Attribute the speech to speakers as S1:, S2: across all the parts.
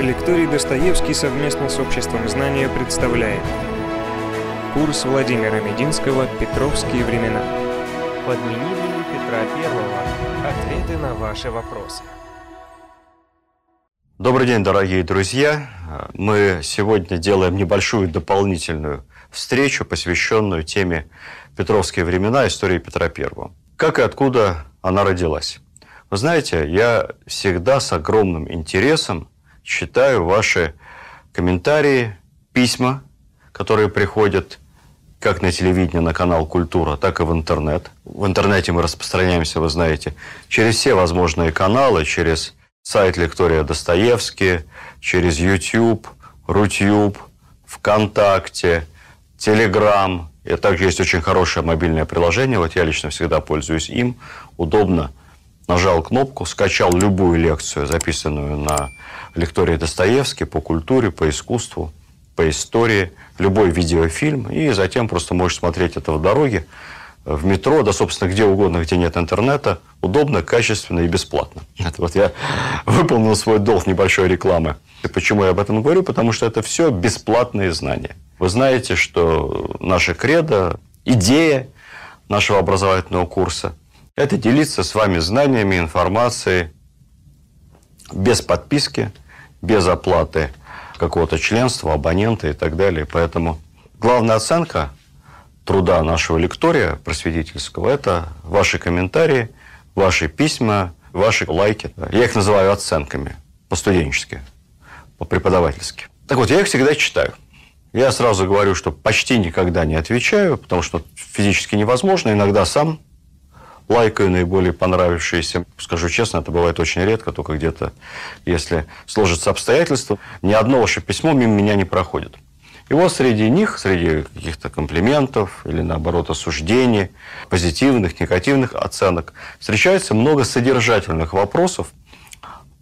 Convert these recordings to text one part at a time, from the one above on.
S1: Лекторий Достоевский совместно с Обществом знания представляет Курс Владимира Мединского «Петровские времена». Подменили ли Петра Первого? Ответы на ваши вопросы.
S2: Добрый день, дорогие друзья. Мы сегодня делаем небольшую дополнительную встречу, посвященную теме «Петровские времена. Истории Петра Первого». Как и откуда она родилась? Вы знаете, я всегда с огромным интересом читаю ваши комментарии, письма, которые приходят как на телевидение, на канал «Культура», так и в интернет. В интернете мы распространяемся, вы знаете, через все возможные каналы, через сайт Лектория Достоевский, через YouTube, Рутюб, ВКонтакте, Телеграм. И также есть очень хорошее мобильное приложение, вот я лично всегда пользуюсь им. Удобно. Нажал кнопку, скачал любую лекцию, записанную на лектории Достоевский по культуре, по искусству, по истории, любой видеофильм, и затем просто можешь смотреть это в дороге, в метро, да, собственно, где угодно, где нет интернета, удобно, качественно и бесплатно. Это вот я выполнил свой долг небольшой рекламы. И почему я об этом говорю? Потому что это все бесплатные знания. Вы знаете, что наша кредо, идея нашего образовательного курса – это делиться с вами знаниями, информацией без подписки, без оплаты какого-то членства, абонента и так далее. Поэтому главная оценка труда нашего лектория просветительского – это ваши комментарии, ваши письма, ваши лайки. Я их называю оценками по-студенчески, по-преподавательски. Так вот, я их всегда читаю. Я сразу говорю, что почти никогда не отвечаю, потому что физически невозможно. Иногда сам лайкаю наиболее понравившиеся. Скажу честно, это бывает очень редко, только где-то, если сложатся обстоятельства. Ни одно ваше письмо мимо меня не проходит. И вот среди них, среди каких-то комплиментов или, наоборот, осуждений, позитивных, негативных оценок, встречается много содержательных вопросов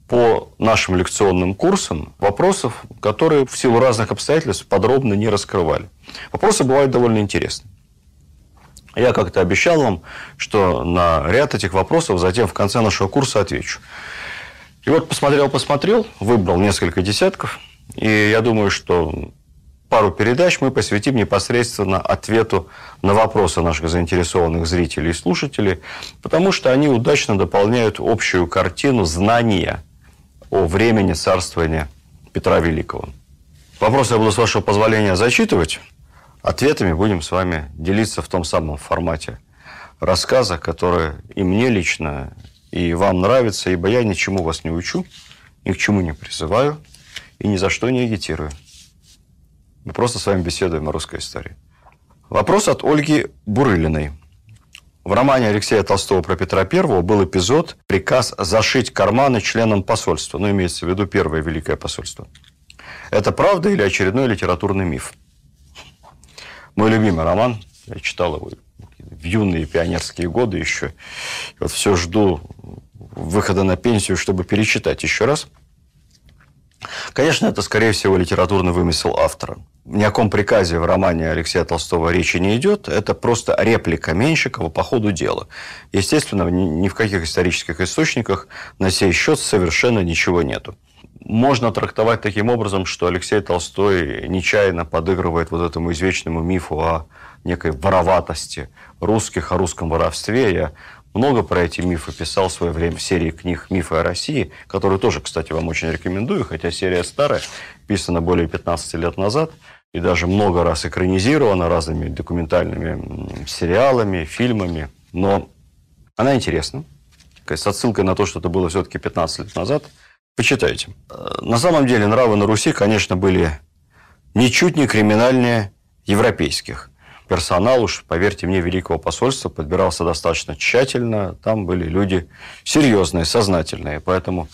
S2: по нашим лекционным курсам, вопросов, которые в силу разных обстоятельств подробно не раскрывали. Вопросы бывают довольно интересные. Я как-то обещал вам, что на ряд этих вопросов затем в конце нашего курса отвечу. И вот посмотрел, посмотрел, выбрал несколько десятков. И я думаю, что пару передач мы посвятим непосредственно ответу на вопросы наших заинтересованных зрителей и слушателей, потому что они удачно дополняют общую картину знания о времени царствования Петра Великого. Вопросы я буду, с вашего позволения, зачитывать. Ответами будем с вами делиться в том самом формате рассказа, который и мне лично, и вам нравится, ибо я ничему вас не учу, ни к чему не призываю и ни за что не агитирую. Мы просто с вами беседуем о русской истории. Вопрос от Ольги Бурылиной. В романе Алексея Толстого про Петра I был эпизод «Приказ зашить карманы членам посольства». Ну, имеется в виду первое Великое посольство. Это правда или очередной литературный миф? Мой любимый роман, я читал его в юные пионерские годы еще. И вот все жду выхода на пенсию, чтобы перечитать еще раз. Конечно, это, скорее всего, литературный вымысел автора. Ни о каком приказе в романе Алексея Толстого речи не идет. Это просто реплика Меньшикова по ходу дела. Естественно, ни в каких исторических источниках на сей счет совершенно ничего нету можно трактовать таким образом, что Алексей Толстой нечаянно подыгрывает вот этому извечному мифу о некой вороватости русских, о русском воровстве. Я много про эти мифы писал в свое время в серии книг «Мифы о России», которую тоже, кстати, вам очень рекомендую, хотя серия старая, писана более 15 лет назад, и даже много раз экранизирована разными документальными сериалами, фильмами. Но она интересна, с отсылкой на то, что это было все-таки 15 лет назад – Почитайте. На самом деле нравы на Руси, конечно, были ничуть не криминальнее европейских. Персонал уж, поверьте мне, Великого посольства подбирался достаточно тщательно. Там были люди серьезные, сознательные. Поэтому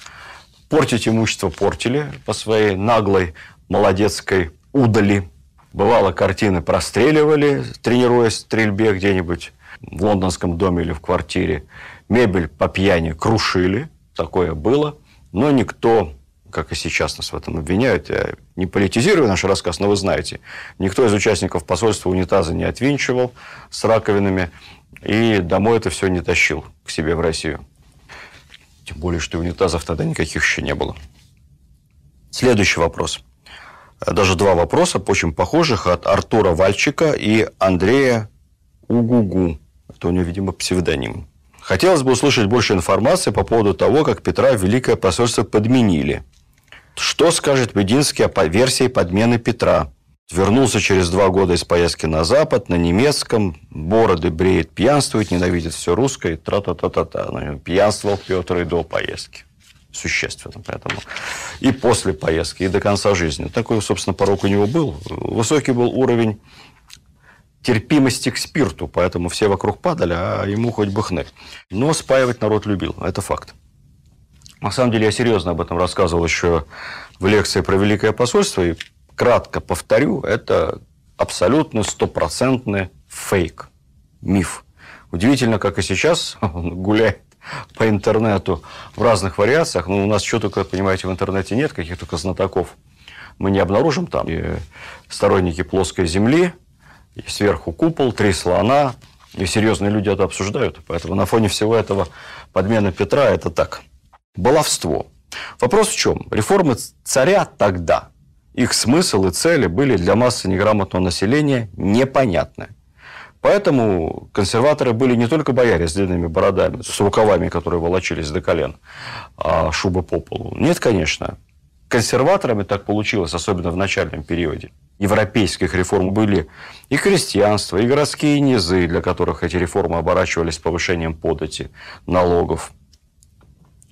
S2: портить имущество портили по своей наглой, молодецкой удали. Бывало, картины простреливали, тренируясь в стрельбе где-нибудь в лондонском доме или в квартире. Мебель по пьяни крушили. Такое было. Но никто, как и сейчас нас в этом обвиняют, я не политизирую наш рассказ, но вы знаете, никто из участников посольства унитаза не отвинчивал с раковинами и домой это все не тащил к себе в Россию. Тем более, что унитазов тогда никаких еще не было. Следующий вопрос. Даже два вопроса, очень похожих, от Артура Вальчика и Андрея Угугу. Это у него, видимо, псевдоним. Хотелось бы услышать больше информации по поводу того, как Петра Великое посольство подменили. Что скажет Бединский о версии подмены Петра? Вернулся через два года из поездки на Запад, на немецком, бороды бреет, пьянствует, ненавидит все русское, тра-та-та-та-та. Пьянствовал Петр и до поездки. Существенно, поэтому. И после поездки, и до конца жизни. Такой, собственно, порог у него был. Высокий был уровень терпимости к спирту, поэтому все вокруг падали, а ему хоть бы хны. Но спаивать народ любил, это факт. На самом деле я серьезно об этом рассказывал еще в лекции про Великое посольство, и кратко повторю, это абсолютно стопроцентный фейк, миф. Удивительно, как и сейчас он гуляет по интернету в разных вариациях. Но у нас что только, понимаете, в интернете нет, каких только знатоков. Мы не обнаружим там и сторонники плоской земли, и сверху купол, три слона, и серьезные люди это обсуждают. Поэтому на фоне всего этого подмена Петра – это так, баловство. Вопрос в чем? Реформы царя тогда, их смысл и цели были для массы неграмотного населения непонятны. Поэтому консерваторы были не только бояре с длинными бородами, с рукавами, которые волочились до колен, а шубы по полу. Нет, конечно. Консерваторами так получилось, особенно в начальном периоде европейских реформ были и крестьянство, и городские низы, для которых эти реформы оборачивались повышением подати, налогов,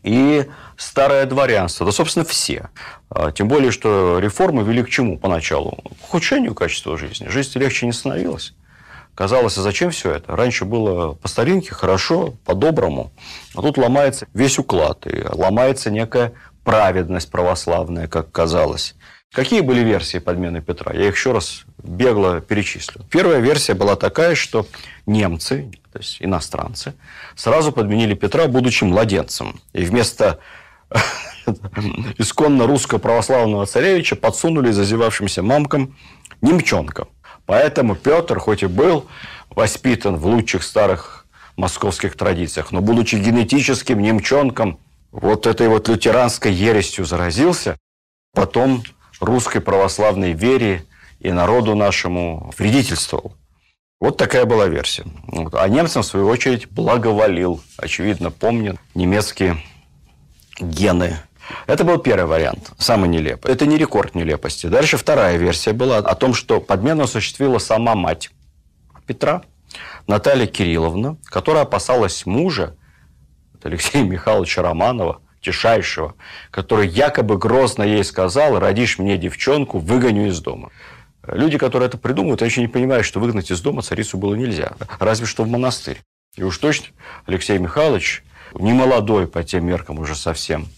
S2: и старое дворянство, да, собственно, все. А, тем более, что реформы вели к чему поначалу? К ухудшению качества жизни. Жизнь легче не становилась. Казалось, а зачем все это? Раньше было по старинке, хорошо, по-доброму. А тут ломается весь уклад, и ломается некая праведность православная, как казалось. Какие были версии подмены Петра? Я их еще раз бегло перечислю. Первая версия была такая, что немцы, то есть иностранцы, сразу подменили Петра, будучи младенцем. И вместо исконно русского православного царевича подсунули зазевавшимся мамкам немчонка. Поэтому Петр, хоть и был воспитан в лучших старых московских традициях, но будучи генетическим немчонком, вот этой вот лютеранской ересью заразился, потом русской православной вере и народу нашему вредительствовал. Вот такая была версия. А немцам, в свою очередь, благоволил. Очевидно, помнят немецкие гены. Это был первый вариант, самый нелепый. Это не рекорд нелепости. Дальше вторая версия была о том, что подмену осуществила сама мать Петра, Наталья Кирилловна, которая опасалась мужа, Алексея Михайловича Романова, Тишайшего, который якобы грозно ей сказал, родишь мне девчонку, выгоню из дома. Люди, которые это придумывают, еще не понимают, что выгнать из дома царицу было нельзя, разве что в монастырь. И уж точно Алексей Михайлович, не молодой по тем меркам уже совсем,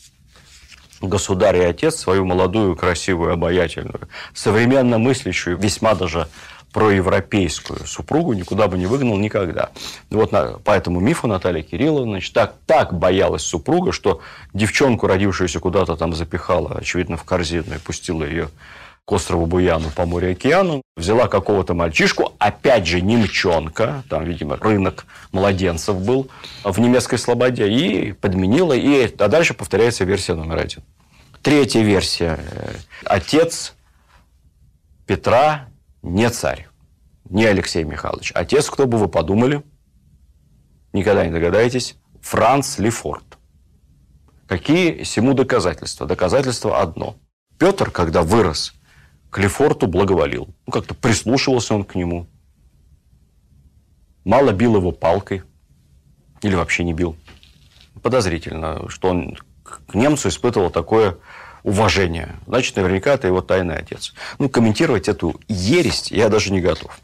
S2: государь и отец, свою молодую, красивую, обаятельную, современно мыслящую, весьма даже проевропейскую супругу никуда бы не выгнал никогда. Вот на, по этому мифу Наталья Кирилловна значит, так, так боялась супруга, что девчонку, родившуюся куда-то там запихала, очевидно, в корзину и пустила ее к острову Буяну по морю и океану, взяла какого-то мальчишку, опять же немчонка, там, видимо, рынок младенцев был в немецкой слободе, и подменила, и, а дальше повторяется версия номер один. Третья версия. Отец Петра не царь, не Алексей Михайлович. Отец, кто бы вы подумали, никогда не догадаетесь, Франц Лефорт. Какие сему доказательства? Доказательство одно. Петр, когда вырос, к Лефорту благоволил. Ну, как-то прислушивался он к нему. Мало бил его палкой. Или вообще не бил. Подозрительно, что он к немцу испытывал такое уважения. Значит, наверняка это его тайный отец. Ну, комментировать эту ересь я даже не готов.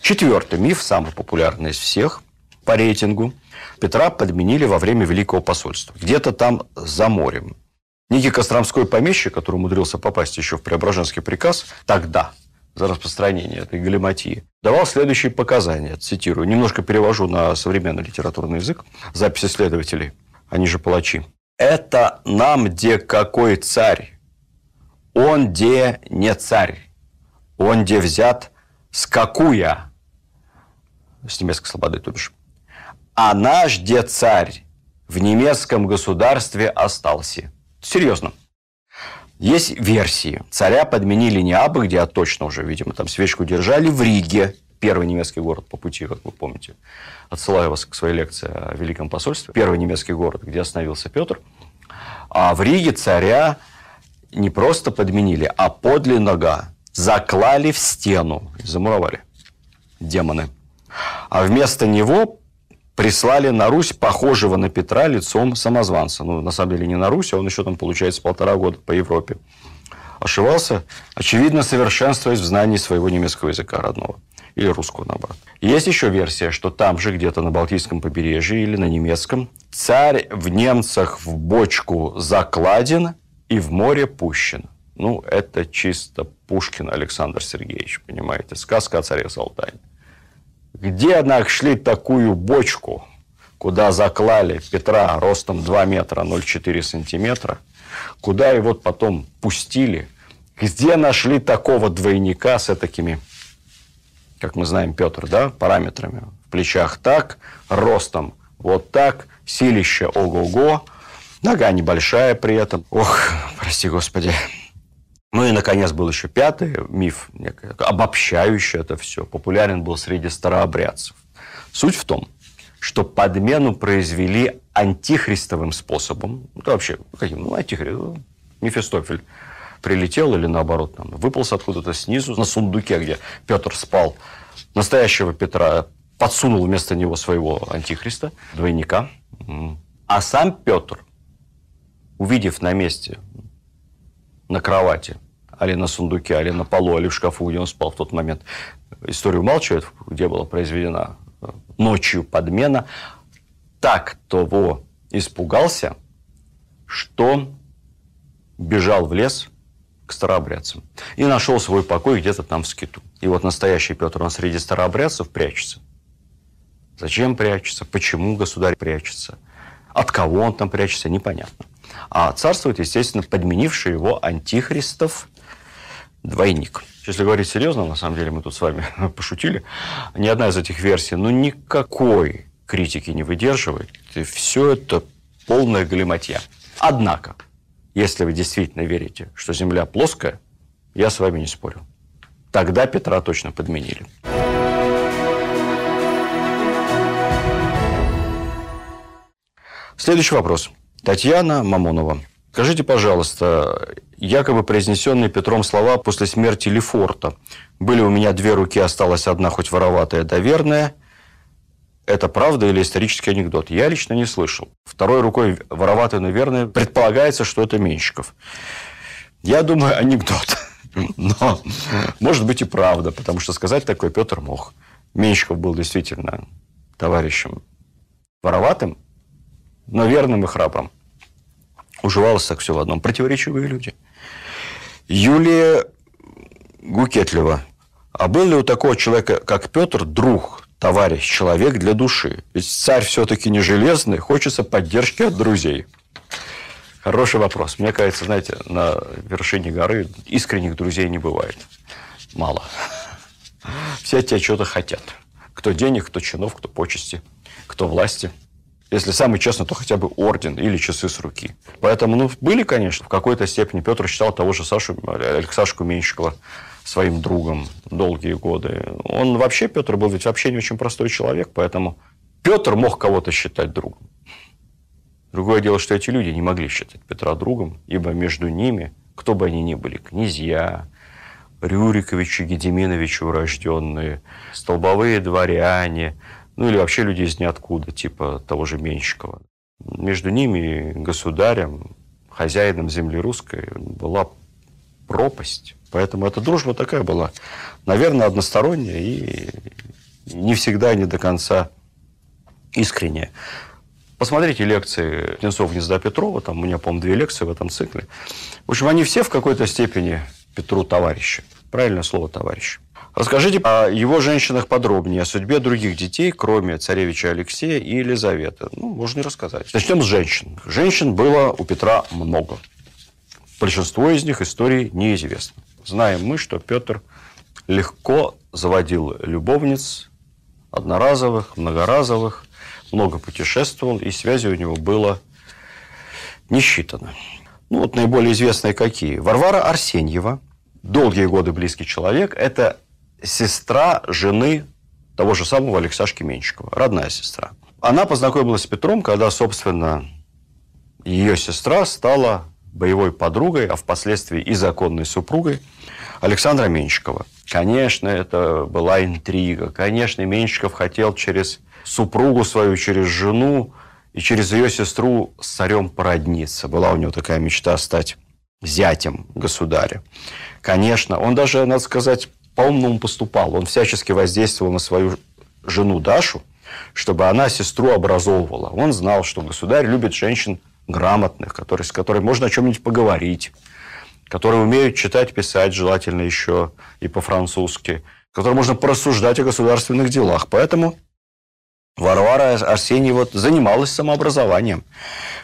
S2: Четвертый миф, самый популярный из всех по рейтингу. Петра подменили во время Великого посольства. Где-то там за морем. Некий Костромской помещик, который умудрился попасть еще в Преображенский приказ, тогда, за распространение этой галиматии, давал следующие показания, цитирую, немножко перевожу на современный литературный язык, записи следователей, они же палачи это нам где какой царь? Он где не царь, он где взят с какуя, с немецкой слободы, то бишь. А наш где царь в немецком государстве остался. Серьезно. Есть версии. Царя подменили не абы где, а точно уже, видимо, там свечку держали в Риге. Первый немецкий город по пути, как вы помните. Отсылаю вас к своей лекции о Великом посольстве. Первый немецкий город, где остановился Петр. А в Риге царя не просто подменили, а подле нога заклали в стену замуровали демоны. А вместо него прислали на Русь похожего на Петра лицом самозванца. Ну, на самом деле, не на Русь, а он еще там, получается, полтора года по Европе ошивался, очевидно, совершенствуясь в знании своего немецкого языка родного. Или русского, наоборот. Есть еще версия, что там же, где-то на Балтийском побережье или на немецком, царь в немцах в бочку закладен и в море пущен. Ну, это чисто Пушкин Александр Сергеевич, понимаете, сказка о царе Салтане. Где нашли такую бочку, куда заклали Петра ростом 2 метра 0,4 сантиметра, куда его потом пустили, где нашли такого двойника с такими, как мы знаем, Петр, да, параметрами, в плечах так, ростом вот так, силище ого-го, нога небольшая при этом. Ох, прости господи. Ну и, наконец, был еще пятый миф, обобщающий это все. Популярен был среди старообрядцев. Суть в том, что подмену произвели антихристовым способом. Это вообще, каким? Ну, антихрист. Ну, Мефистофель прилетел или наоборот, там, выполз откуда-то снизу на сундуке, где Петр спал. Настоящего Петра подсунул вместо него своего антихриста, двойника. А сам Петр, увидев на месте на кровати, али на сундуке, али на полу, али в шкафу, где он спал в тот момент. Историю умалчивает, где была произведена э, ночью подмена. Так того испугался, что бежал в лес к старообрядцам и нашел свой покой где-то там в скиту. И вот настоящий Петр, он среди старообрядцев прячется. Зачем прячется? Почему государь прячется? От кого он там прячется? Непонятно. А царствует, естественно, подменивший его антихристов двойник. Если говорить серьезно, на самом деле мы тут с вами пошутили, ни одна из этих версий, ну, никакой критики не выдерживает. И все это полная галиматья. Однако, если вы действительно верите, что Земля плоская, я с вами не спорю. Тогда Петра точно подменили. Следующий вопрос. Татьяна Мамонова. Скажите, пожалуйста, якобы произнесенные Петром слова после смерти Лефорта. Были у меня две руки, осталась одна, хоть вороватая, да верная. Это правда или исторический анекдот? Я лично не слышал. Второй рукой вороватая, но верная. Предполагается, что это Менщиков. Я думаю, анекдот. Но может быть и правда, потому что сказать такое Петр мог. Менщиков был действительно товарищем вороватым, но верным и храбрым. Уживалось так все в одном. Противоречивые люди. Юлия Гукетлева. А был ли у такого человека, как Петр, друг, товарищ, человек для души? Ведь царь все-таки не железный, хочется поддержки от друзей. Хороший вопрос. Мне кажется, знаете, на вершине горы искренних друзей не бывает. Мало. Все от тебя что-то хотят. Кто денег, кто чинов, кто почести, кто власти – если самый честный, то хотя бы орден или часы с руки. Поэтому, ну, были, конечно, в какой-то степени. Петр считал того же Сашу, Алексашку Меньшикова своим другом долгие годы. Он вообще, Петр был ведь вообще не очень простой человек, поэтому Петр мог кого-то считать другом. Другое дело, что эти люди не могли считать Петра другом, ибо между ними, кто бы они ни были, князья, Рюриковичи, Гедеминовичи урожденные, столбовые дворяне, ну или вообще люди из ниоткуда, типа того же Менщикова. Между ними, государем, хозяином земли русской, была пропасть. Поэтому эта дружба такая была, наверное, односторонняя и не всегда, не до конца искренняя. Посмотрите лекции Птенцов Гнезда Петрова, там у меня, по-моему, две лекции в этом цикле. В общем, они все в какой-то степени Петру товарищи. Правильное слово «товарищ». Расскажите о его женщинах подробнее, о судьбе других детей, кроме царевича Алексея и Елизаветы. Ну, можно и рассказать. Начнем с женщин. Женщин было у Петра много. Большинство из них истории неизвестно. Знаем мы, что Петр легко заводил любовниц, одноразовых, многоразовых, много путешествовал, и связи у него было не считано. Ну, вот наиболее известные какие. Варвара Арсеньева, долгие годы близкий человек, это сестра жены того же самого Алексашки Менщикова, родная сестра. Она познакомилась с Петром, когда, собственно, ее сестра стала боевой подругой, а впоследствии и законной супругой Александра Менщикова. Конечно, это была интрига. Конечно, Менщиков хотел через супругу свою, через жену и через ее сестру с царем породниться. Была у него такая мечта стать зятем государя. Конечно, он даже, надо сказать, по-умному поступал. Он всячески воздействовал на свою жену Дашу, чтобы она сестру образовывала. Он знал, что государь любит женщин грамотных, которые, с которыми можно о чем-нибудь поговорить, которые умеют читать, писать, желательно еще и по-французски, которые можно порассуждать о государственных делах. Поэтому Варвара Арсеньева занималась самообразованием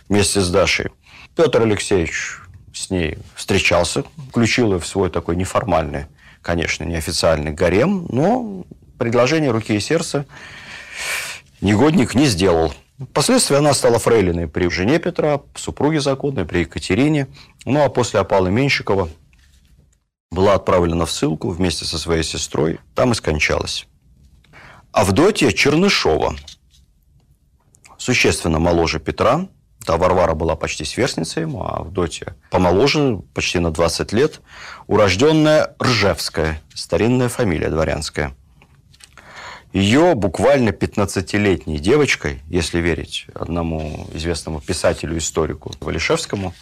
S2: вместе с Дашей. Петр Алексеевич с ней встречался, включил ее в свой такой неформальный, конечно, неофициальный гарем, но предложение руки и сердца негодник не сделал. Впоследствии она стала фрейлиной при жене Петра, супруге законной, при Екатерине. Ну, а после опалы Менщикова была отправлена в ссылку вместе со своей сестрой. Там и скончалась. Авдотья Чернышова, существенно моложе Петра. Та Варвара была почти сверстницей ему, а Авдотья помоложе, почти на 20 лет. Урожденная Ржевская, старинная фамилия дворянская. Ее буквально 15-летней девочкой, если верить одному известному писателю-историку Валишевскому,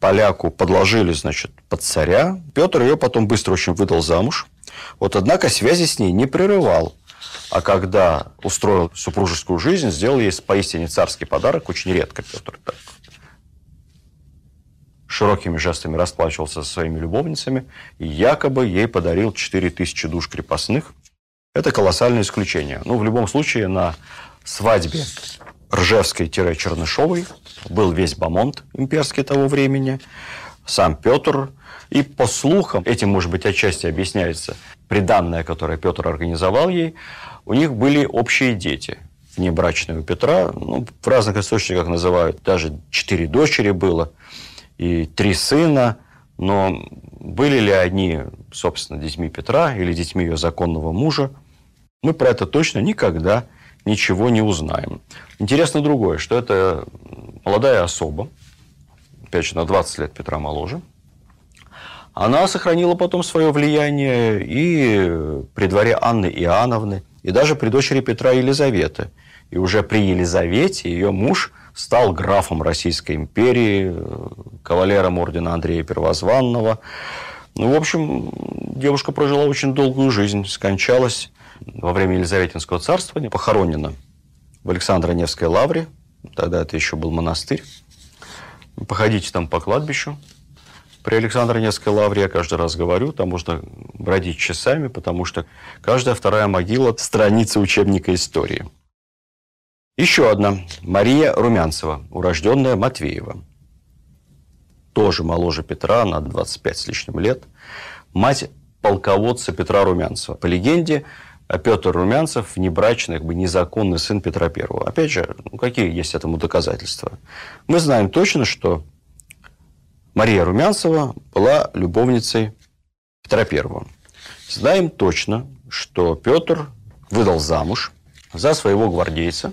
S2: поляку подложили, значит, под царя. Петр ее потом быстро очень выдал замуж. Вот, однако, связи с ней не прерывал. А когда устроил супружескую жизнь, сделал ей поистине царский подарок, очень редко Петр так широкими жестами расплачивался со своими любовницами и якобы ей подарил 4000 душ крепостных. Это колоссальное исключение. Ну, в любом случае, на свадьбе Ржевской-Чернышовой был весь Бамонт имперский того времени, сам Петр. И по слухам, этим, может быть, отчасти объясняется приданное, которое Петр организовал ей, у них были общие дети. Внебрачные у Петра, ну, в разных источниках называют, даже четыре дочери было, и три сына, но были ли они, собственно, детьми Петра или детьми ее законного мужа, мы про это точно никогда ничего не узнаем. Интересно другое, что это молодая особа, опять же, на 20 лет Петра моложе, она сохранила потом свое влияние и при дворе Анны Иоанновны, и даже при дочери Петра Елизаветы. И уже при Елизавете ее муж стал графом Российской империи, кавалером ордена Андрея Первозванного. Ну, в общем, девушка прожила очень долгую жизнь, скончалась во время Елизаветинского царствования, похоронена в Александро-Невской лавре, тогда это еще был монастырь. Походите там по кладбищу, при Александро-Невской лавре я каждый раз говорю, там можно бродить часами, потому что каждая вторая могила – страница учебника истории. Еще одна. Мария Румянцева, урожденная Матвеева. Тоже моложе Петра, на 25 с лишним лет. Мать полководца Петра Румянцева. По легенде, Петр Румянцев – внебрачный, как бы незаконный сын Петра I. Опять же, ну, какие есть этому доказательства? Мы знаем точно, что Мария Румянцева была любовницей Петра I. Знаем точно, что Петр выдал замуж за своего гвардейца,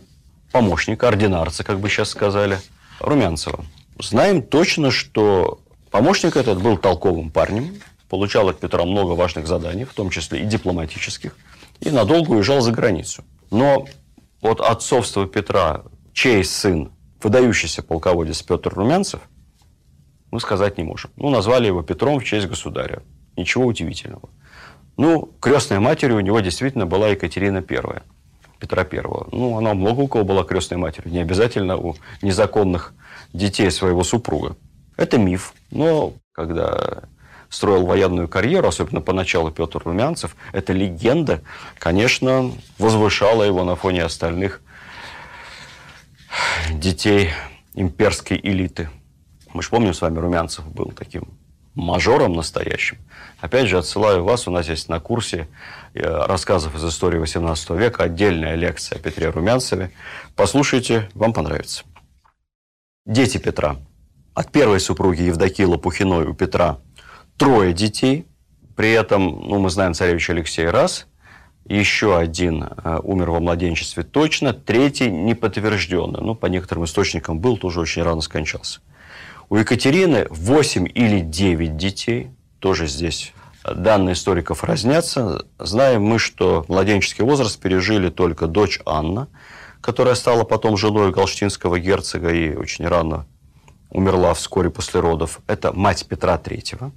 S2: помощника, ординарца, как бы сейчас сказали, Румянцева. Знаем точно, что помощник этот был толковым парнем, получал от Петра много важных заданий, в том числе и дипломатических, и надолго уезжал за границу. Но от отцовства Петра, чей сын, выдающийся полководец Петр Румянцев, мы сказать не можем. Ну, назвали его Петром в честь государя. Ничего удивительного. Ну, крестной матерью у него действительно была Екатерина I, Петра I. Ну, она много у кого была крестной матерью, не обязательно у незаконных детей своего супруга. Это миф. Но когда строил военную карьеру, особенно поначалу Петр Румянцев, эта легенда, конечно, возвышала его на фоне остальных детей имперской элиты. Мы же помним с вами, Румянцев был таким мажором настоящим. Опять же, отсылаю вас, у нас есть на курсе э, рассказов из истории 18 века отдельная лекция о Петре Румянцеве. Послушайте, вам понравится. Дети Петра. От первой супруги Евдокии Лопухиной у Петра трое детей. При этом, ну, мы знаем царевич Алексей раз, еще один э, умер во младенчестве точно, третий не подтвержденный. Ну, по некоторым источникам был, тоже очень рано скончался. У Екатерины 8 или 9 детей, тоже здесь данные историков разнятся. Знаем мы, что младенческий возраст пережили только дочь Анна, которая стала потом женой галштинского герцога и очень рано умерла вскоре после родов. Это мать Петра III,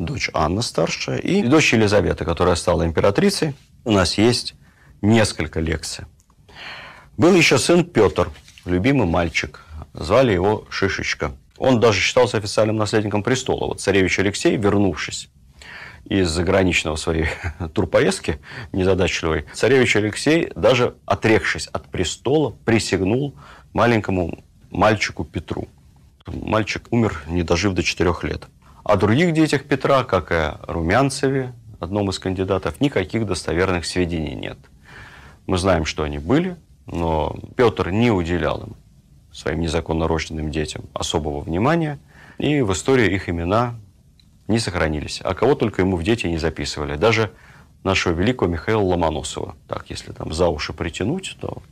S2: дочь Анна старшая, и дочь Елизавета, которая стала императрицей. У нас есть несколько лекций. Был еще сын Петр, любимый мальчик. Звали его Шишечка. Он даже считался официальным наследником престола. Вот царевич Алексей, вернувшись из заграничного своей турпоездки незадачливой, царевич Алексей, даже отрекшись от престола, присягнул маленькому мальчику Петру. Мальчик умер, не дожив до четырех лет. О других детях Петра, как и о Румянцеве, одном из кандидатов, никаких достоверных сведений нет. Мы знаем, что они были, но Петр не уделял им своим незаконно рожденным детям особого внимания, и в истории их имена не сохранились. А кого только ему в дети не записывали. Даже нашего великого Михаила Ломоносова. Так, если там за уши притянуть, то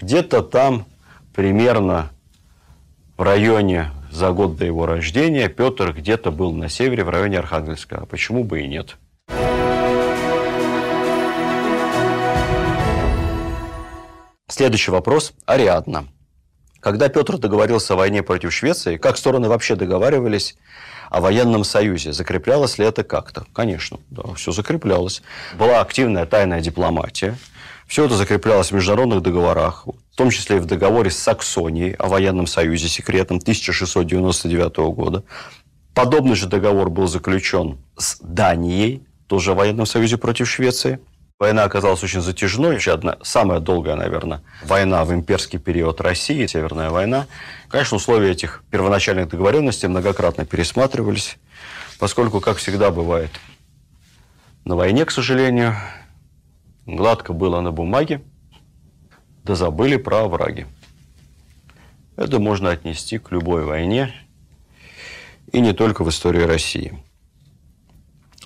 S2: где-то там примерно в районе за год до его рождения Петр где-то был на севере, в районе Архангельска. А почему бы и нет? Следующий вопрос. Ариадна. Когда Петр договорился о войне против Швеции, как стороны вообще договаривались о военном союзе? Закреплялось ли это как-то? Конечно, да, все закреплялось. Была активная тайная дипломатия. Все это закреплялось в международных договорах, в том числе и в договоре с Саксонией о военном союзе секретном 1699 года. Подобный же договор был заключен с Данией, тоже о военном союзе против Швеции – Война оказалась очень затяжной, вообще одна, самая долгая, наверное, война в имперский период России, Северная война. Конечно, условия этих первоначальных договоренностей многократно пересматривались, поскольку, как всегда бывает на войне, к сожалению, гладко было на бумаге, да забыли про овраги. Это можно отнести к любой войне, и не только в истории России.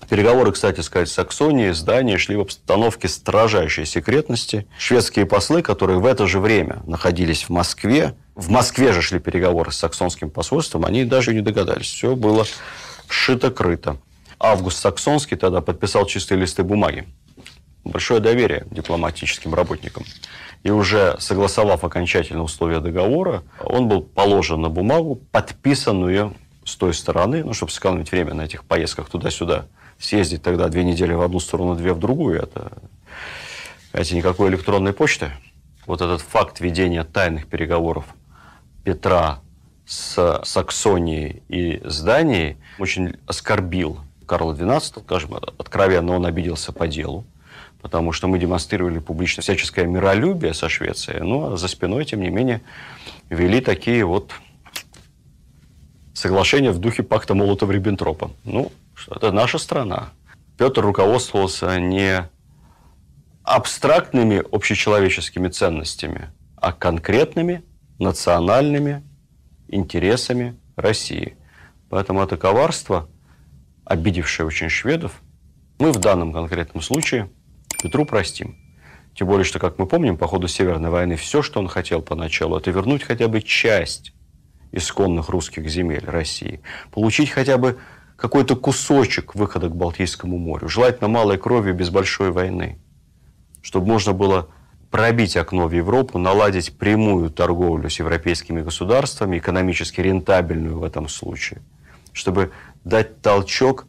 S2: Переговоры, кстати сказать, с Саксонией, с Данией шли в обстановке строжайшей секретности. Шведские послы, которые в это же время находились в Москве, в Москве же шли переговоры с саксонским посольством, они даже не догадались. Все было шито-крыто. Август Саксонский тогда подписал чистые листы бумаги. Большое доверие дипломатическим работникам. И уже согласовав окончательно условия договора, он был положен на бумагу, подписанную с той стороны, ну, чтобы сэкономить время на этих поездках туда-сюда, съездить тогда две недели в одну сторону, две в другую, это, знаете, никакой электронной почты. Вот этот факт ведения тайных переговоров Петра с Саксонией и с Данией очень оскорбил Карла XII, скажем, откровенно он обиделся по делу, потому что мы демонстрировали публично всяческое миролюбие со Швецией, но за спиной, тем не менее, вели такие вот соглашения в духе пакта Молотова-Риббентропа. Ну, это наша страна. Петр руководствовался не абстрактными общечеловеческими ценностями, а конкретными национальными интересами России. Поэтому это коварство, обидевшее очень шведов, мы в данном конкретном случае Петру простим. Тем более, что, как мы помним, по ходу Северной войны все, что он хотел поначалу, это вернуть хотя бы часть исконных русских земель России, получить хотя бы какой-то кусочек выхода к Балтийскому морю, желательно малой кровью без большой войны, чтобы можно было пробить окно в Европу, наладить прямую торговлю с европейскими государствами, экономически рентабельную в этом случае, чтобы дать толчок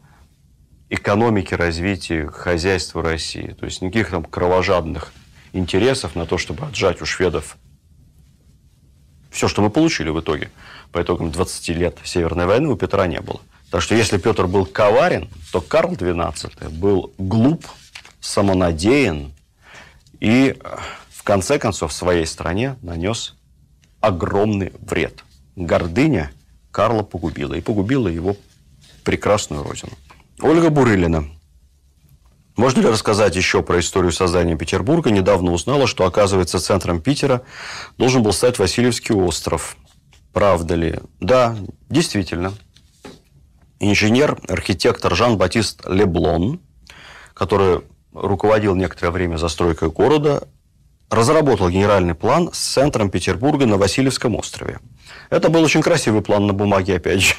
S2: экономике, развитию хозяйства России. То есть никаких там кровожадных интересов на то, чтобы отжать у шведов все, что мы получили в итоге. По итогам 20 лет Северной войны у Петра не было. Так что если Петр был коварен, то Карл XII был глуп, самонадеян и в конце концов своей стране нанес огромный вред. Гордыня Карла погубила. И погубила его прекрасную родину. Ольга Бурылина. Можно ли рассказать еще про историю создания Петербурга? Недавно узнала, что, оказывается, центром Питера должен был стать Васильевский остров. правда ли? Да, действительно. Инженер, архитектор Жан-Батист Леблон, который руководил некоторое время застройкой города, разработал генеральный план с центром Петербурга на Васильевском острове. Это был очень красивый план на бумаге, опять же.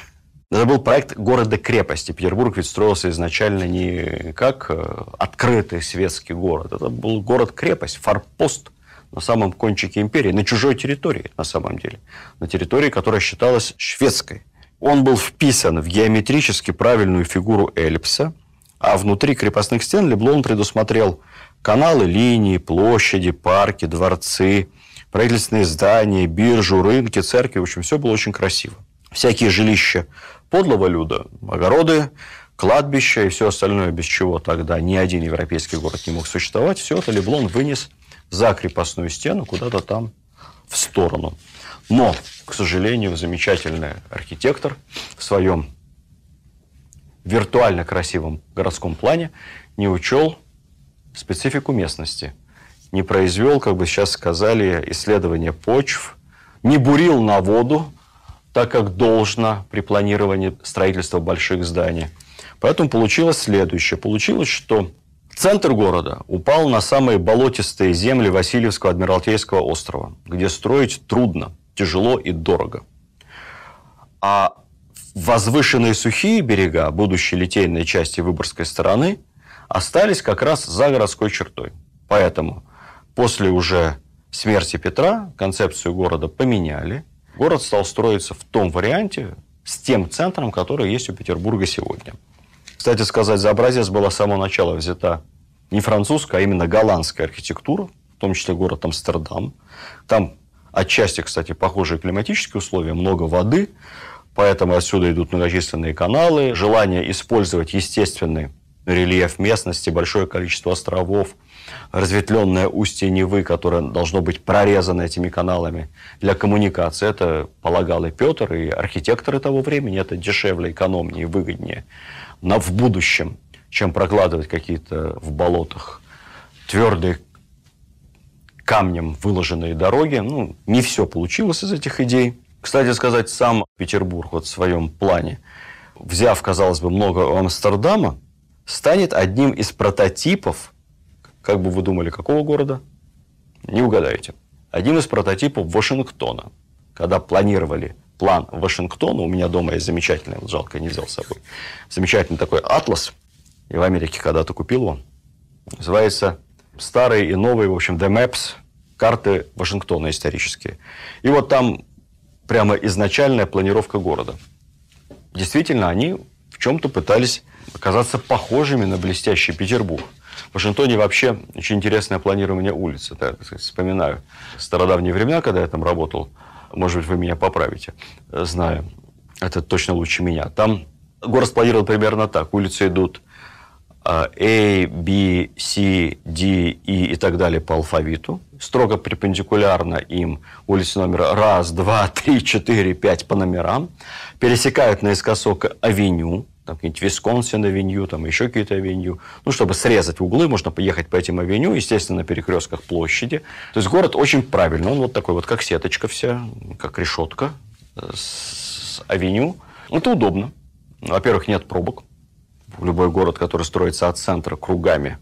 S2: Это был проект города-крепости. Петербург ведь строился изначально не как э, открытый светский город. Это был город-крепость, форпост на самом кончике империи, на чужой территории, на самом деле. На территории, которая считалась шведской. Он был вписан в геометрически правильную фигуру эллипса, а внутри крепостных стен Леблон предусмотрел каналы, линии, площади, парки, дворцы, правительственные здания, биржу, рынки, церкви. В общем, все было очень красиво. Всякие жилища подлого люда, огороды, кладбища и все остальное, без чего тогда ни один европейский город не мог существовать, все это Леблон вынес за крепостную стену куда-то там в сторону. Но, к сожалению, замечательный архитектор в своем виртуально красивом городском плане не учел специфику местности, не произвел, как бы сейчас сказали, исследование почв, не бурил на воду, так как должно при планировании строительства больших зданий. Поэтому получилось следующее. Получилось, что центр города упал на самые болотистые земли Васильевского Адмиралтейского острова, где строить трудно, тяжело и дорого. А возвышенные сухие берега будущей литейной части Выборгской стороны остались как раз за городской чертой. Поэтому после уже смерти Петра концепцию города поменяли. Город стал строиться в том варианте, с тем центром, который есть у Петербурга сегодня. Кстати сказать, за образец была с самого начала взята не французская, а именно голландская архитектура, в том числе город Амстердам. Там отчасти, кстати, похожие климатические условия, много воды, Поэтому отсюда идут многочисленные каналы, желание использовать естественный рельеф местности, большое количество островов, разветвленное устье Невы, которое должно быть прорезано этими каналами для коммуникации. Это полагал и Петр, и архитекторы того времени. Это дешевле, экономнее, выгоднее на, в будущем, чем прокладывать какие-то в болотах твердые камнем выложенные дороги. Ну, не все получилось из этих идей. Кстати сказать, сам Петербург вот в своем плане, взяв, казалось бы, много Амстердама, станет одним из прототипов, как бы вы думали, какого города? Не угадаете. Одним из прототипов Вашингтона. Когда планировали план Вашингтона, у меня дома есть замечательный, вот жалко, не взял с собой, замечательный такой атлас, и в Америке когда-то купил его, называется «Старые и новые, в общем, The Maps», карты Вашингтона исторические. И вот там прямо изначальная планировка города. Действительно, они в чем-то пытались оказаться похожими на блестящий Петербург. Вашингтоне вообще очень интересное планирование улиц. Это, так сказать, вспоминаю стародавние времена, когда я там работал. Может быть, вы меня поправите, знаю. Это точно лучше меня. Там город спланировал примерно так. Улицы идут а, A, B, C, D, E и так далее по алфавиту. Строго перпендикулярно им улицы номера раз, два, три, четыре, пять по номерам. Пересекают наискосок авеню, там какие-нибудь Висконсин авеню, там еще какие-то авеню. Ну, чтобы срезать углы, можно поехать по этим авеню, естественно, на перекрестках площади. То есть город очень правильный, он вот такой вот, как сеточка вся, как решетка э, с авеню. Это удобно. Во-первых, нет пробок любой город, который строится от центра кругами,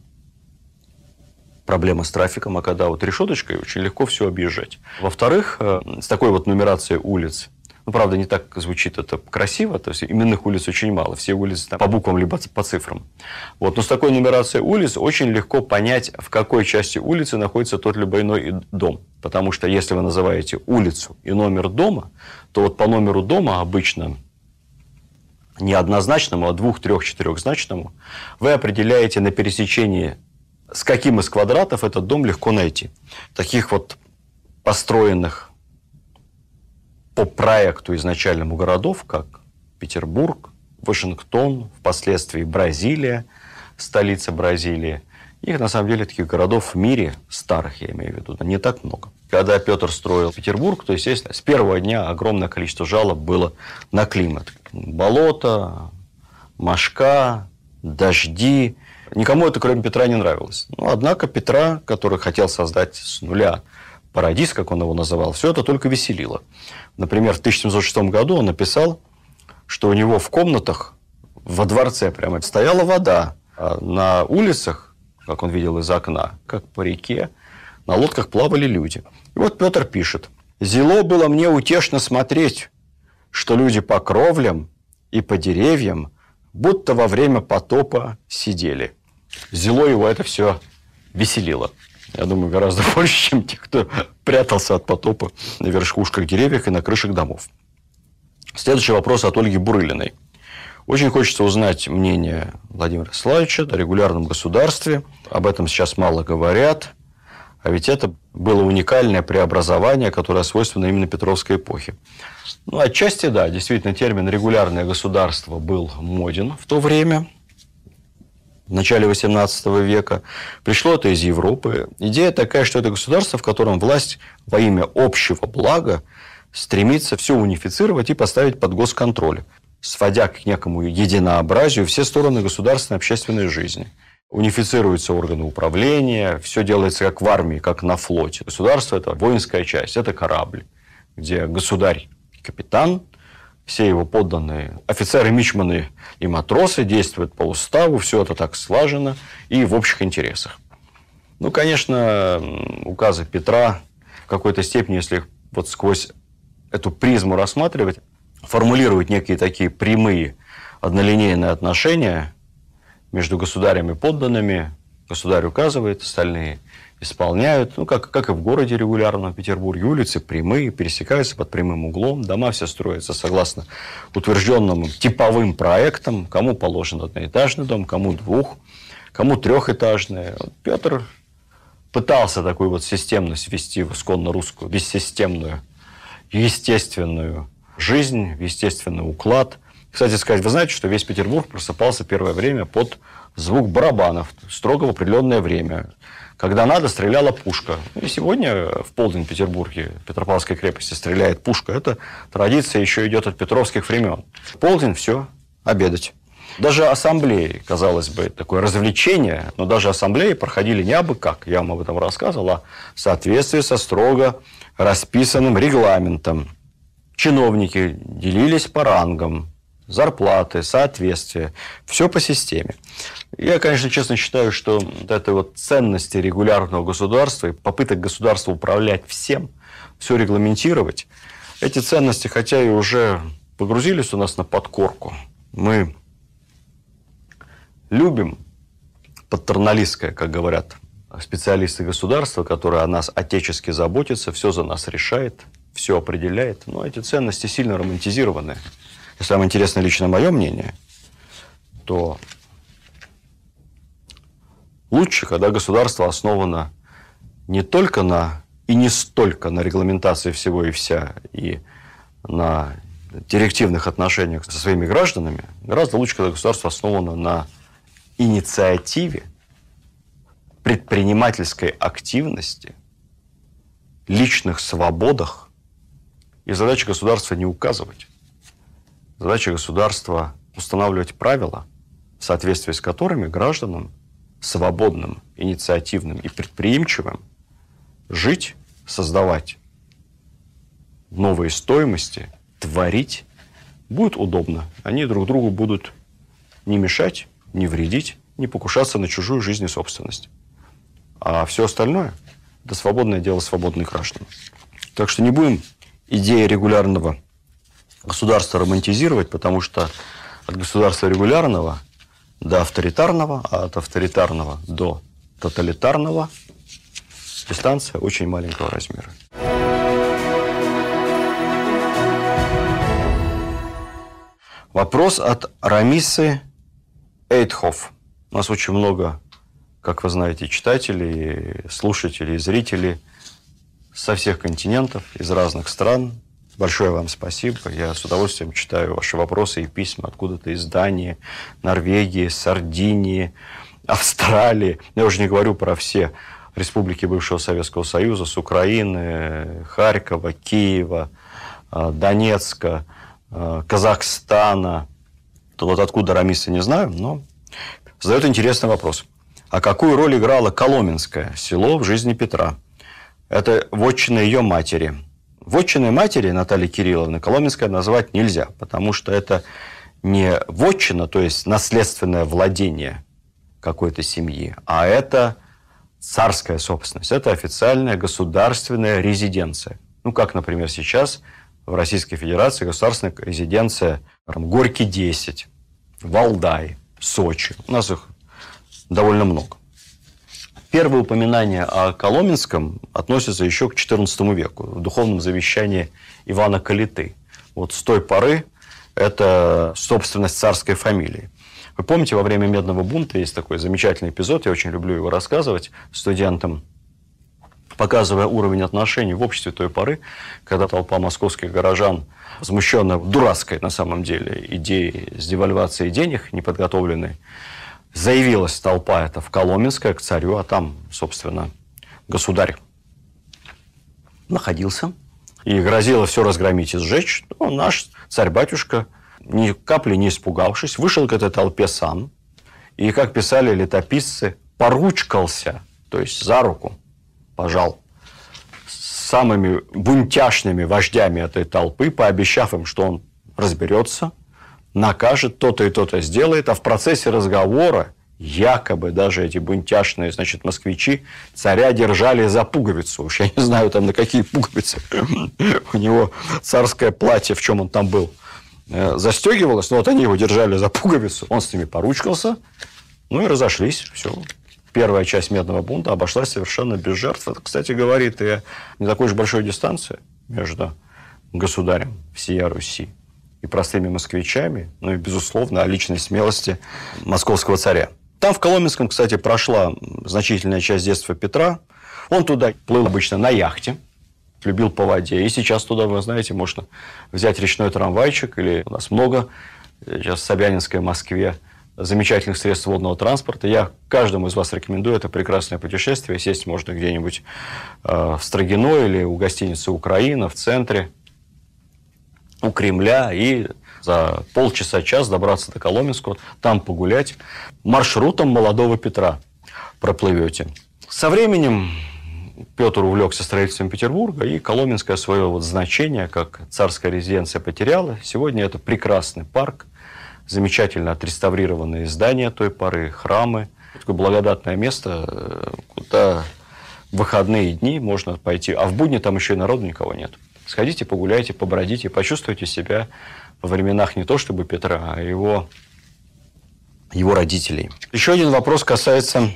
S2: проблема с трафиком, а когда вот решеточкой очень легко все объезжать. Во-вторых, э, с такой вот нумерацией улиц, ну, правда, не так звучит это красиво, то есть именных улиц очень мало, все улицы там, по буквам либо по цифрам. Вот, но с такой нумерацией улиц очень легко понять, в какой части улицы находится тот либо иной дом. Потому что если вы называете улицу и номер дома, то вот по номеру дома обычно не однозначному, а двух, трех, четырехзначному, вы определяете на пересечении, с каким из квадратов этот дом легко найти. Таких вот построенных по проекту изначальному городов, как Петербург, Вашингтон, впоследствии Бразилия, столица Бразилии. Их, на самом деле, таких городов в мире, старых я имею в виду, не так много. Когда Петр строил Петербург, то, естественно, с первого дня огромное количество жалоб было на климат болото, мошка, дожди. Никому это, кроме Петра, не нравилось. Но, однако, Петра, который хотел создать с нуля парадис, как он его называл, все это только веселило. Например, в 1706 году он написал, что у него в комнатах во дворце прямо стояла вода, а на улицах, как он видел из окна, как по реке, на лодках плавали люди. И вот Петр пишет. «Зело было мне утешно смотреть, что люди по кровлям и по деревьям будто во время потопа сидели». Зело его это все веселило. Я думаю, гораздо больше, чем те, кто прятался от потопа на верхушках деревьев и на крышах домов. Следующий вопрос от Ольги Бурылиной. Очень хочется узнать мнение Владимира Славича о регулярном государстве. Об этом сейчас мало говорят. А ведь это было уникальное преобразование, которое свойственно именно Петровской эпохе. Ну, отчасти, да, действительно, термин «регулярное государство» был моден в то время, в начале XVIII века. Пришло это из Европы. Идея такая, что это государство, в котором власть во имя общего блага стремится все унифицировать и поставить под госконтроль, сводя к некому единообразию все стороны государственной общественной жизни – унифицируются органы управления, все делается как в армии, как на флоте. Государство – это воинская часть, это корабль, где государь – капитан, все его подданные офицеры, мичманы и матросы действуют по уставу, все это так слажено и в общих интересах. Ну, конечно, указы Петра в какой-то степени, если вот сквозь эту призму рассматривать, формулируют некие такие прямые однолинейные отношения между государем и подданными. Государь указывает, остальные исполняют. Ну, как, как и в городе регулярно, в Петербурге. Улицы прямые, пересекаются под прямым углом. Дома все строятся согласно утвержденным типовым проектам. Кому положен одноэтажный дом, кому двух, кому трехэтажный. Вот Петр пытался такую вот системность ввести в исконно русскую, бессистемную, естественную жизнь, естественный уклад. Кстати сказать, вы знаете, что весь Петербург просыпался первое время под звук барабанов, строго в определенное время. Когда надо, стреляла пушка. И сегодня в полдень Петербурге, Петропавловской крепости, стреляет пушка. Это традиция еще идет от петровских времен. В полдень все, обедать. Даже ассамблеи, казалось бы, такое развлечение, но даже ассамблеи проходили не абы как, я вам об этом рассказывал, а в соответствии со строго расписанным регламентом. Чиновники делились по рангам, зарплаты, соответствие, все по системе. Я, конечно, честно считаю, что вот этой вот ценности регулярного государства и попыток государства управлять всем, все регламентировать, эти ценности, хотя и уже погрузились у нас на подкорку, мы любим патерналистское, как говорят специалисты государства, которое о нас отечески заботится, все за нас решает, все определяет. Но эти ценности сильно романтизированы. Если вам интересно лично мое мнение, то лучше, когда государство основано не только на и не столько на регламентации всего и вся, и на директивных отношениях со своими гражданами, гораздо лучше, когда государство основано на инициативе, предпринимательской активности, личных свободах. И задача государства не указывать. Задача государства – устанавливать правила, в соответствии с которыми гражданам, свободным, инициативным и предприимчивым, жить, создавать новые стоимости, творить будет удобно. Они друг другу будут не мешать, не вредить, не покушаться на чужую жизнь и собственность. А все остальное – это свободное дело свободных граждан. Так что не будем идеи регулярного государство романтизировать, потому что от государства регулярного до авторитарного, а от авторитарного до тоталитарного дистанция очень маленького размера. Вопрос от Рамисы Эйтхоф. У нас очень много, как вы знаете, читателей, слушателей, зрителей со всех континентов, из разных стран, Большое вам спасибо. Я с удовольствием читаю ваши вопросы и письма откуда-то из Дании, Норвегии, Сардинии, Австралии. Я уже не говорю про все республики бывшего Советского Союза, с Украины, Харькова, Киева, э, Донецка, э, Казахстана. Вот откуда рамисы не знаю, но задает интересный вопрос. А какую роль играло Коломенское село в жизни Петра? Это вотчина ее матери. Вотчиной матери Натальи Кирилловны Коломенская назвать нельзя, потому что это не вотчина, то есть наследственное владение какой-то семьи, а это царская собственность. Это официальная государственная резиденция. Ну, как, например, сейчас в Российской Федерации государственная резиденция Горький 10, Валдай, Сочи. У нас их довольно много. Первое упоминание о Коломенском относится еще к XIV веку, в духовном завещании Ивана Калиты. Вот с той поры это собственность царской фамилии. Вы помните, во время Медного бунта есть такой замечательный эпизод, я очень люблю его рассказывать студентам, показывая уровень отношений в обществе той поры, когда толпа московских горожан, возмущенная дурацкой на самом деле идеей с девальвацией денег, неподготовленной, заявилась толпа это в Коломенское к царю, а там, собственно, государь находился. И грозило все разгромить и сжечь. Но наш царь-батюшка – ни капли не испугавшись, вышел к этой толпе сам. И, как писали летописцы, поручкался, то есть за руку пожал с самыми бунтяшными вождями этой толпы, пообещав им, что он разберется, накажет, то-то и то-то сделает, а в процессе разговора якобы даже эти бунтяшные, значит, москвичи царя держали за пуговицу. Уж я не знаю, там на какие пуговицы. У него царское платье, в чем он там был. Э, застегивалось, но вот они его держали за пуговицу, он с ними поручкался, ну и разошлись, все. Первая часть медного бунта обошлась совершенно без жертв. Это, кстати, говорит и не такой уж большой дистанции между государем всея Руси и простыми москвичами, ну и, безусловно, о личной смелости московского царя. Там в Коломенском, кстати, прошла значительная часть детства Петра. Он туда плыл обычно на яхте, любил по воде. И сейчас туда, вы знаете, можно взять речной трамвайчик, или у нас много сейчас в Собянинской Москве замечательных средств водного транспорта. Я каждому из вас рекомендую это прекрасное путешествие. Сесть можно где-нибудь э, в Строгино или у гостиницы «Украина» в центре, у Кремля, и за полчаса-час добраться до Коломенского, там погулять. Маршрутом молодого Петра проплывете. Со временем Петр увлекся строительством Петербурга, и Коломенское свое вот значение, как царская резиденция, потеряла. Сегодня это прекрасный парк, замечательно отреставрированные здания той поры, храмы. Такое благодатное место, э, куда в выходные дни можно пойти. А в будни там еще и народу никого нет. Сходите, погуляйте, побродите, почувствуйте себя во временах не то чтобы Петра, а его, его родителей. Еще один вопрос касается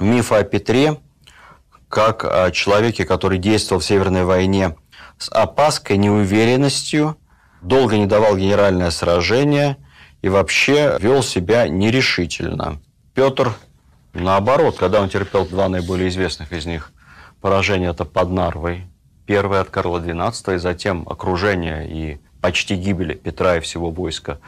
S2: мифа о Петре – как о человеке, который действовал в Северной войне с опаской, неуверенностью, долго не давал генеральное сражение и вообще вел себя нерешительно. Петр, наоборот, когда он терпел два наиболее известных из них поражения, это под Нарвой, первое от Карла XII, и затем окружение и почти гибели Петра и всего войска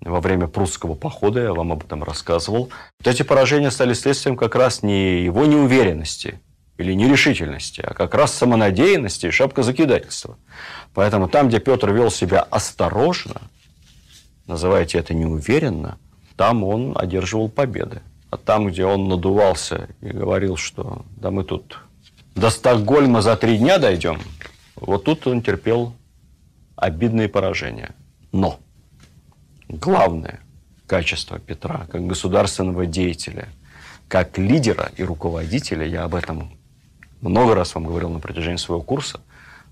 S2: во время прусского похода, я вам об этом рассказывал. Вот эти поражения стали следствием как раз не его неуверенности, или нерешительности, а как раз самонадеянности и шапкозакидательства. Поэтому там, где Петр вел себя осторожно, называйте это неуверенно, там он одерживал победы. А там, где он надувался и говорил, что да мы тут до Стокгольма за три дня дойдем, вот тут он терпел обидные поражения. Но главное качество Петра как государственного деятеля, как лидера и руководителя, я об этом много раз вам говорил на протяжении своего курса,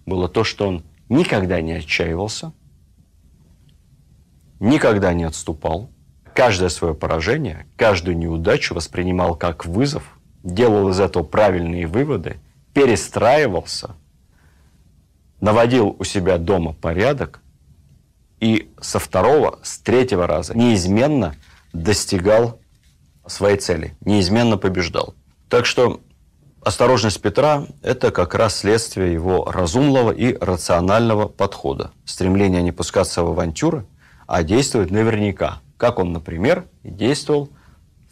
S2: было то, что он никогда не отчаивался, никогда не отступал, каждое свое поражение, каждую неудачу воспринимал как вызов, делал из этого правильные выводы, перестраивался, наводил у себя дома порядок и со второго, с третьего раза неизменно достигал своей цели, неизменно побеждал. Так что Осторожность Петра – это как раз следствие его разумного и рационального подхода. Стремление не пускаться в авантюры, а действовать наверняка, как он, например, действовал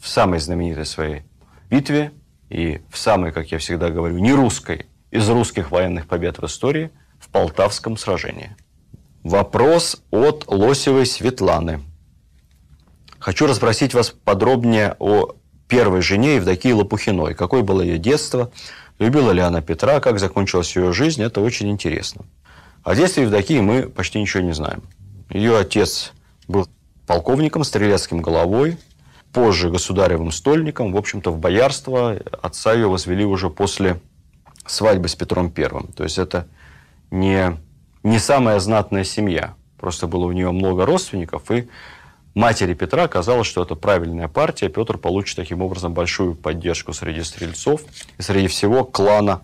S2: в самой знаменитой своей битве и в самой, как я всегда говорю, не русской из русских военных побед в истории в Полтавском сражении. Вопрос от Лосевой Светланы. Хочу расспросить вас подробнее о первой жене Евдокии Лопухиной. Какое было ее детство, Любила ли она Петра, как закончилась ее жизнь, это очень интересно. О детстве Евдокии мы почти ничего не знаем. Ее отец был полковником, стрелецким головой, позже государевым стольником. В общем-то, в боярство отца ее возвели уже после свадьбы с Петром Первым. То есть это не, не самая знатная семья. Просто было у нее много родственников, и матери Петра казалось, что это правильная партия. Петр получит таким образом большую поддержку среди стрельцов и среди всего клана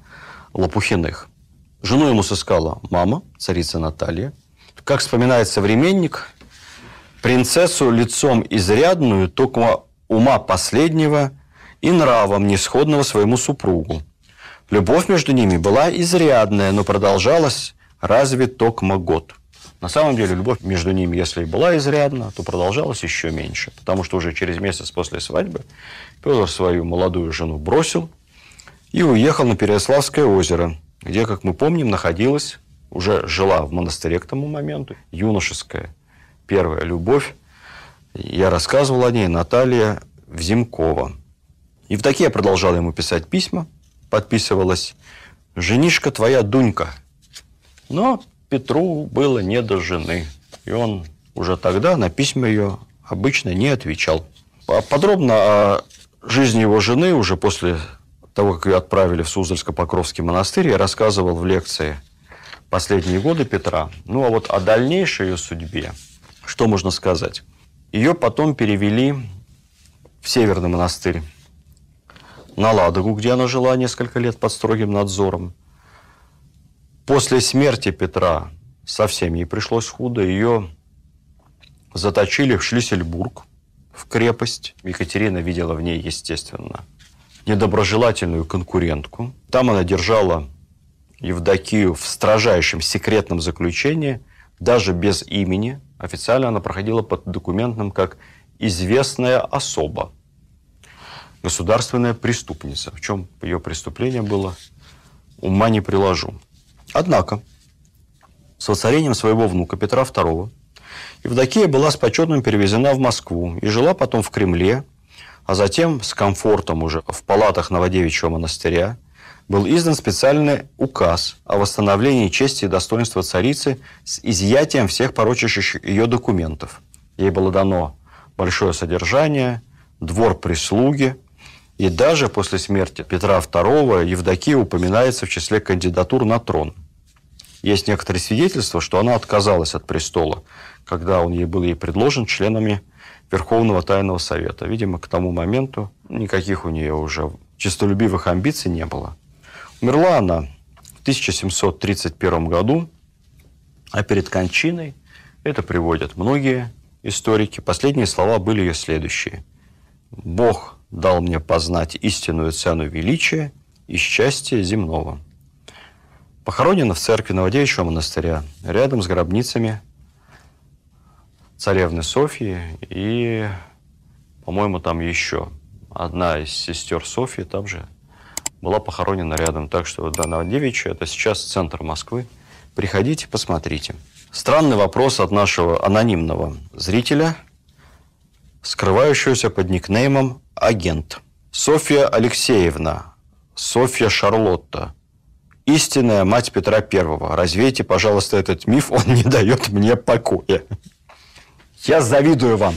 S2: Лопухиных. Жену ему сыскала мама, царица Наталья. Как вспоминает современник, принцессу лицом изрядную, только ума последнего и нравом несходного своему супругу. Любовь между ними была изрядная, но продолжалась разве токмо год. На самом деле, любовь между ними, если и была изрядна, то продолжалась еще меньше, потому что уже через месяц после свадьбы Петр свою молодую жену бросил и уехал на Переяславское озеро, где, как мы помним, находилась, уже жила в монастыре к тому моменту, юношеская первая любовь. Я рассказывал о ней, Наталья Взимкова. Евдокия продолжала ему писать письма, подписывалась «Женишка твоя Дунька». Но Петру было не до жены, и он уже тогда на письма ее обычно не отвечал. Подробно о жизни его жены уже после того, как ее отправили в Суздальско-Покровский монастырь, я рассказывал в лекции «Последние годы Петра». Ну, а вот о дальнейшей ее судьбе, что можно сказать? Ее потом перевели в Северный монастырь на Ладогу, где она жила несколько лет под строгим надзором. После смерти Петра совсем ей пришлось худо. Ее заточили в Шлиссельбург, в крепость. Екатерина видела в ней, естественно, недоброжелательную конкурентку. Там она держала Евдокию в строжайшем секретном заключении, даже без имени. Официально она проходила под документом как известная особа, государственная преступница. В чем ее преступление было, ума не приложу. Однако, с воцарением своего внука Петра II Евдокия была с почетным перевезена в Москву и жила потом в Кремле, а затем с комфортом уже в палатах Новодевичьего монастыря был издан специальный указ о восстановлении чести и достоинства царицы с изъятием всех порочащих ее документов. Ей было дано большое содержание, двор прислуги, и даже после смерти Петра II Евдокия упоминается в числе кандидатур на трон. Есть некоторые свидетельства, что она отказалась от престола, когда он ей был ей предложен членами Верховного Тайного Совета. Видимо, к тому моменту никаких у нее уже честолюбивых амбиций не было. Умерла она в 1731 году, а перед кончиной, это приводят многие историки, последние слова были ее следующие. «Бог дал мне познать истинную цену величия и счастья земного. Похоронена в церкви Новодевичьего монастыря, рядом с гробницами царевны Софьи и, по-моему, там еще одна из сестер Софьи там же была похоронена рядом. Так что да, Новодевичье – это сейчас центр Москвы. Приходите, посмотрите. Странный вопрос от нашего анонимного зрителя, скрывающегося под никнеймом агент. Софья Алексеевна, Софья Шарлотта, истинная мать Петра Первого. Развейте, пожалуйста, этот миф, он не дает мне покоя. Я завидую вам,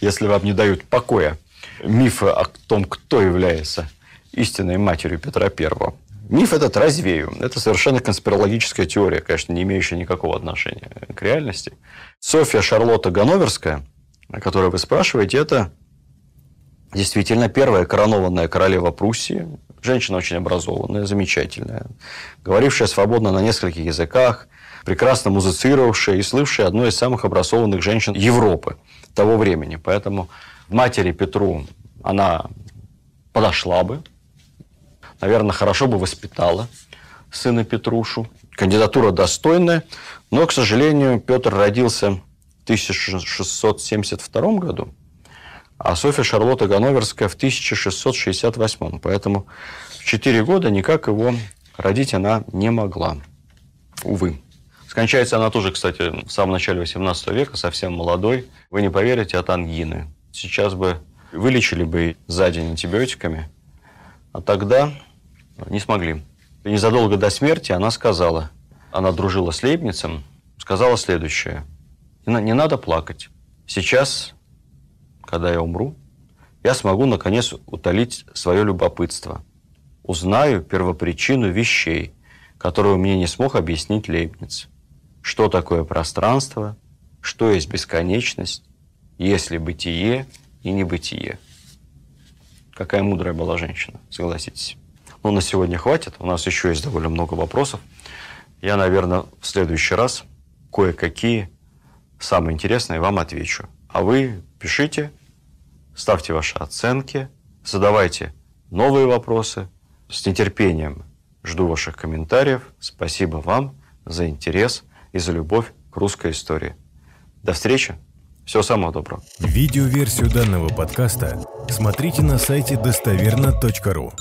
S2: если вам не дают покоя мифы о том, кто является истинной матерью Петра Первого. Миф этот развею. Это совершенно конспирологическая теория, конечно, не имеющая никакого отношения к реальности. Софья Шарлотта Ганноверская, о которой вы спрашиваете, это Действительно, первая коронованная королева Пруссии, женщина очень образованная, замечательная, говорившая свободно на нескольких языках, прекрасно музицировавшая и слывшая одной из самых образованных женщин Европы того времени. Поэтому матери Петру она подошла бы, наверное, хорошо бы воспитала сына Петрушу. Кандидатура достойная, но, к сожалению, Петр родился в 1672 году, а Софья Шарлотта Ганноверская в 1668. Поэтому в 4 года никак его родить она не могла. Увы. Скончается она тоже, кстати, в самом начале 18 века, совсем молодой. Вы не поверите, от ангины. Сейчас бы вылечили бы за день антибиотиками. А тогда Не смогли. И незадолго до смерти она сказала, она дружила с Лейбницем, сказала следующее. Не надо плакать. Сейчас, когда я умру, я смогу, наконец, утолить свое любопытство. Узнаю первопричину вещей, которую мне не смог объяснить Лейбниц. Что такое пространство, что есть бесконечность, есть ли бытие и небытие. Какая мудрая была женщина, согласитесь. Ну, на сегодня хватит. У нас еще есть довольно много вопросов. Я, наверное, в следующий раз кое-какие самые интересные вам отвечу. А вы пишите, ставьте ваши оценки, задавайте новые вопросы. С нетерпением жду ваших комментариев. Спасибо вам за интерес и за любовь к русской истории. До встречи. Всего самого доброго.
S3: Видеоверсию данного подкаста смотрите на сайте достоверно.ру.